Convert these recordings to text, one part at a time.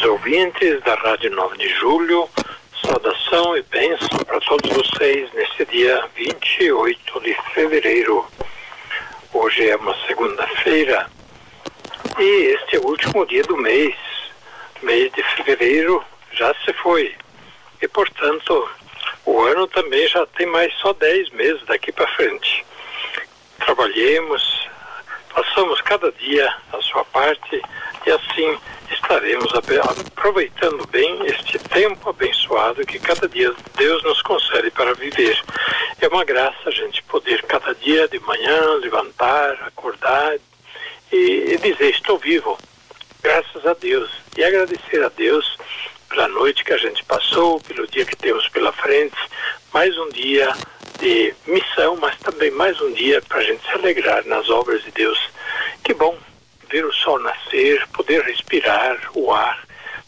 Queridos ouvintes da Rádio 9 de Julho, saudação e bênção para todos vocês neste dia 28 de fevereiro. Hoje é uma segunda-feira e este é o último dia do mês. Mês de fevereiro já se foi e, portanto, o ano também já tem mais só 10 meses daqui para frente. Trabalhemos, façamos cada dia a sua parte e assim estaremos aproveitando bem este tempo abençoado que cada dia Deus nos concede para viver. É uma graça a gente poder cada dia de manhã levantar, acordar e, e dizer estou vivo, graças a Deus e agradecer a Deus pela noite que a gente passou, pelo dia que temos pela frente, mais um dia de missão, mas também mais um dia para a gente se alegrar nas obras de Deus. Que bom ver o sol nascer, poder respirar o ar,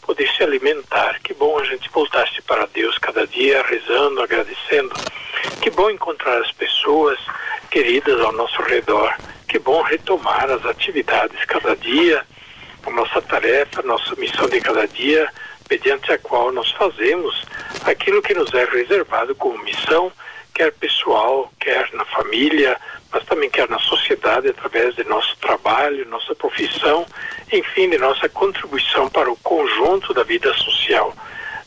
poder se alimentar. Que bom a gente voltar-se para Deus cada dia, rezando, agradecendo. Que bom encontrar as pessoas queridas ao nosso redor. Que bom retomar as atividades cada dia, a nossa tarefa, a nossa missão de cada dia, mediante a qual nós fazemos aquilo que nos é reservado como missão, quer pessoal, quer na família, mas também quer na sociedade, através de nosso trabalho, nossa profissão, enfim, de nossa contribuição para o conjunto da vida social.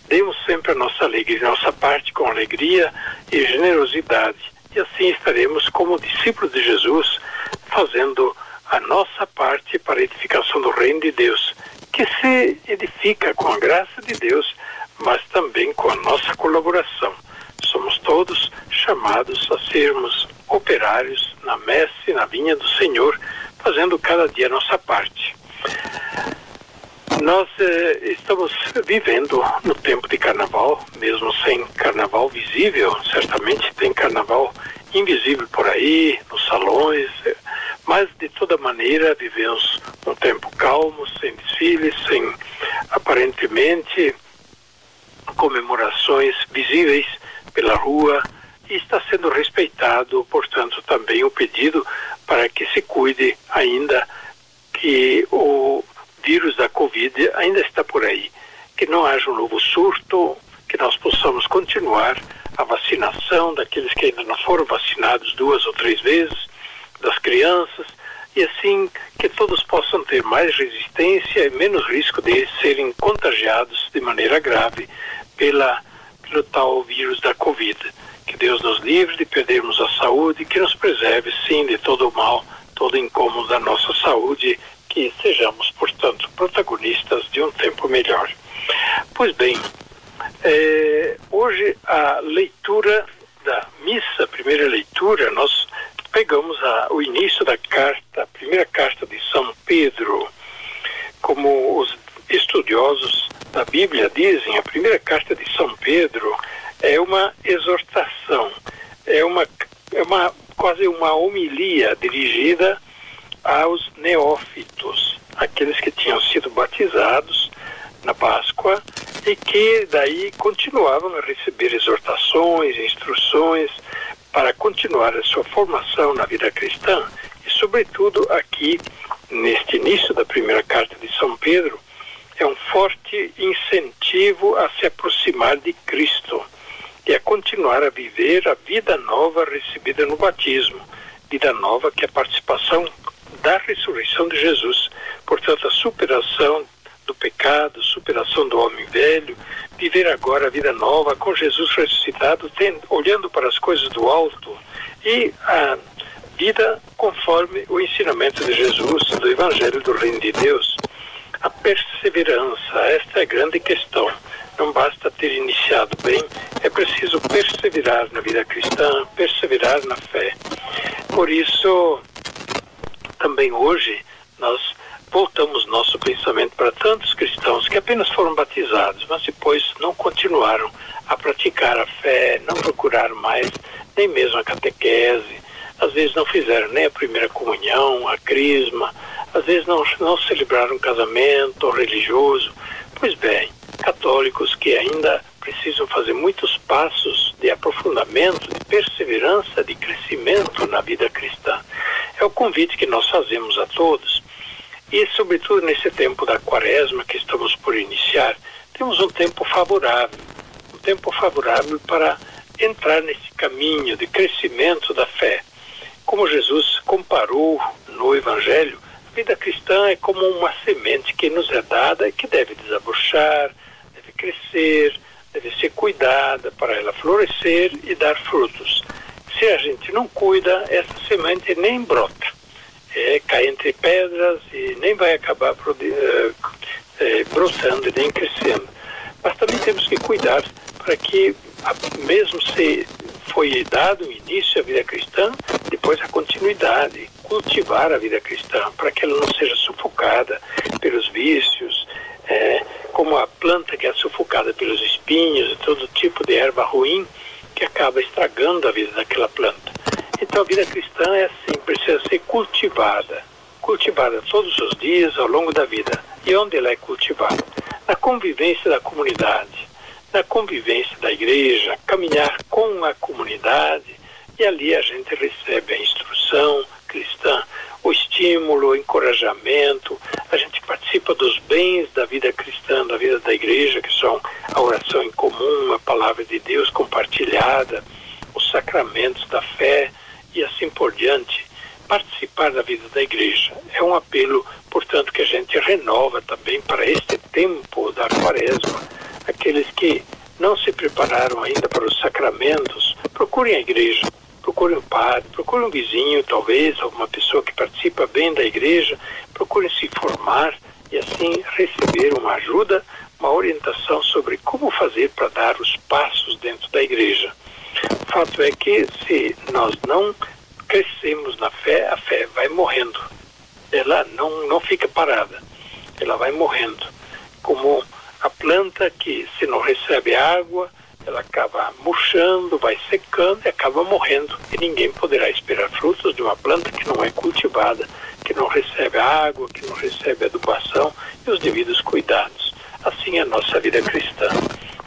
Demos sempre a nossa alegria, nossa parte com alegria e generosidade. E assim estaremos, como discípulos de Jesus, fazendo a nossa parte para a edificação do reino de Deus, que se edifica com a graça de Deus, mas também com a nossa colaboração. Somos todos chamados a sermos operários na messe, na vinha do Senhor, fazendo cada dia a nossa parte. Nós eh, estamos vivendo no tempo de carnaval, mesmo sem carnaval visível, certamente tem carnaval invisível por aí, nos salões, eh, mas de toda maneira vivemos um tempo calmo, sem desfiles, sem aparentemente comemorações visíveis pela rua portanto, também o pedido para que se cuide ainda que o vírus da Covid ainda está por aí, que não haja um novo surto, que nós possamos continuar a vacinação daqueles que ainda não foram vacinados duas ou três vezes, das crianças, e assim que todos possam ter mais resistência e menos risco de serem contagiados de maneira grave pela, pelo tal vírus da Covid. Que Deus nos livre de perdermos a saúde, que nos preserve, sim, de todo o mal, todo incômodo da nossa saúde, que sejamos, portanto, protagonistas de um tempo melhor. Pois bem, é, hoje a leitura da missa, primeira leitura, nós pegamos a, o início da carta, a primeira carta de São Pedro, como os estudiosos da Bíblia dizem, a primeira carta de São Pedro é uma exortação, é uma, é uma quase uma homilia dirigida aos neófitos, aqueles que tinham sido batizados na Páscoa e que daí continuavam a receber exortações, instruções para continuar a sua formação na vida cristã. E, sobretudo, aqui neste início da primeira carta de São Pedro, é um forte incentivo a se aproximar de Cristo e a continuar a viver a vida nova recebida no batismo, vida nova que é a participação da ressurreição de Jesus, portanto a superação do pecado, superação do homem velho, viver agora a vida nova com Jesus ressuscitado, tendo, olhando para as coisas do alto e a vida conforme o ensinamento de Jesus, do Evangelho do Reino de Deus. A perseverança, esta é a grande questão. Não basta ter iniciado bem, é preciso perseverar na vida cristã, perseverar na fé. Por isso, também hoje, nós voltamos nosso pensamento para tantos cristãos que apenas foram batizados, mas depois não continuaram a praticar a fé, não procuraram mais nem mesmo a catequese, às vezes não fizeram nem a primeira comunhão, a crisma, às vezes não, não celebraram um casamento religioso. Pois bem, católicos que ainda precisam fazer muitos passos de aprofundamento, de perseverança, de crescimento na vida cristã. É o convite que nós fazemos a todos. E, sobretudo, nesse tempo da quaresma que estamos por iniciar, temos um tempo favorável um tempo favorável para entrar nesse caminho de crescimento da fé. Como Jesus comparou no Evangelho, a vida cristã é como uma semente que nos é dada e que deve desabrochar, crescer, deve ser cuidada para ela florescer e dar frutos. Se a gente não cuida, essa semente nem brota. É, cai entre pedras e nem vai acabar é, brotando nem crescendo. Mas também temos que cuidar para que, mesmo se foi dado o início à vida cristã, depois a continuidade, cultivar a vida cristã, para que ela não seja sufocada pelos vícios, é, como a planta que é sufocada pelos espinhos e todo tipo de erva ruim que acaba estragando a vida daquela planta. Então a vida cristã é assim, precisa ser cultivada, cultivada todos os dias ao longo da vida. E onde ela é cultivada? Na convivência da comunidade na convivência da igreja, caminhar com a comunidade e ali a gente recebe a instrução cristã, o estímulo, o encorajamento, participa dos bens da vida cristã, da vida da igreja, que são a oração em comum, a palavra de Deus compartilhada, os sacramentos da fé e assim por diante. Participar da vida da igreja é um apelo, portanto, que a gente renova também para este tempo da quaresma aqueles que não se prepararam ainda para os sacramentos, procurem a igreja, procurem o padre, procurem um vizinho, talvez, alguma pessoa que participa bem da igreja, procurem se formar e assim receber uma ajuda, uma orientação sobre como fazer para dar os passos dentro da igreja. O fato é que se nós não crescemos na fé, a fé vai morrendo. Ela não, não fica parada, ela vai morrendo. Como a planta que, se não recebe água, ela acaba murchando, vai secando e acaba morrendo. E ninguém poderá esperar frutos de uma planta que não é cultivada, água, que não recebe adubação e os devidos cuidados. Assim é a nossa vida cristã.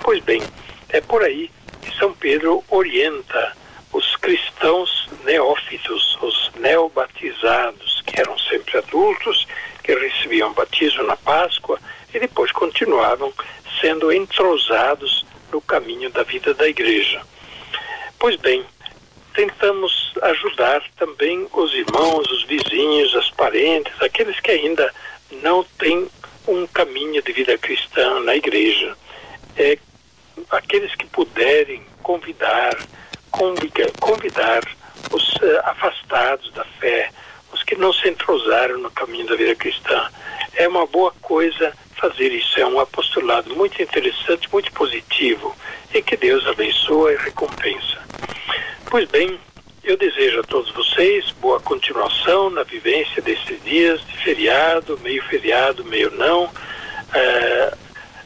Pois bem, é por aí que São Pedro orienta os cristãos neófitos, os neobatizados, que eram sempre adultos, que recebiam batismo na Páscoa e depois continuavam sendo entrosados no caminho da vida da igreja. Pois bem, tentamos ajudar também os irmãos, os vizinhos, as parentes, aqueles que ainda não têm um caminho de vida cristã na igreja. É, aqueles que puderem convidar, convidar os uh, afastados da fé, os que não se entrosaram no caminho da vida cristã. É uma boa coisa fazer isso. É um apostolado muito interessante, muito positivo e que Deus abençoe e recompensa. Pois bem, eu desejo a todos vocês boa continuação na vivência desses dias de feriado, meio feriado, meio não. É,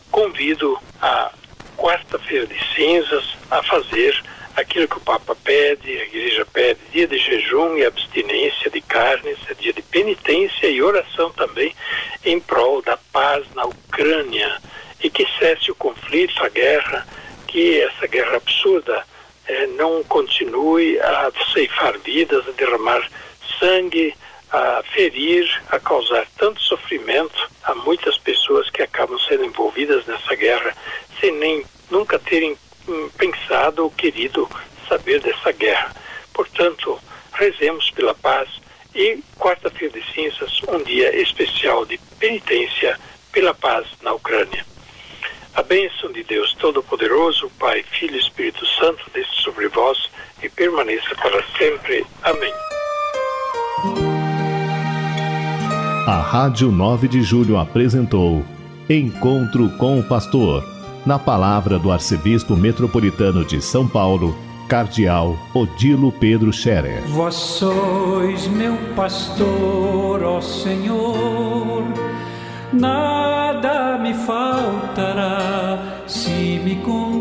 convido a quarta-feira de cinzas a fazer aquilo que o Papa pede, a Igreja pede, dia de jejum e abstinência de carnes, é dia de penitência e oração também em prol da paz na Ucrânia e que cesse o conflito, a guerra, que essa guerra absurda não continue a ceifar vidas, a derramar sangue, a ferir, a causar tanto sofrimento a muitas pessoas que acabam sendo envolvidas nessa guerra sem nem nunca terem pensado ou querido saber dessa guerra. Portanto, rezemos pela paz e quarta-feira de cinzas, um dia especial de penitência pela paz na Ucrânia. A bênção de Deus Todo-Poderoso, Pai, Filho e Espírito Santo, desça sobre vós e permaneça para sempre. Amém. A Rádio 9 de Julho apresentou Encontro com o Pastor na palavra do arcebispo metropolitano de São Paulo, Cardeal Odilo Pedro Scherer. Vós sois meu pastor, ó Senhor, nada me faltará se me conduz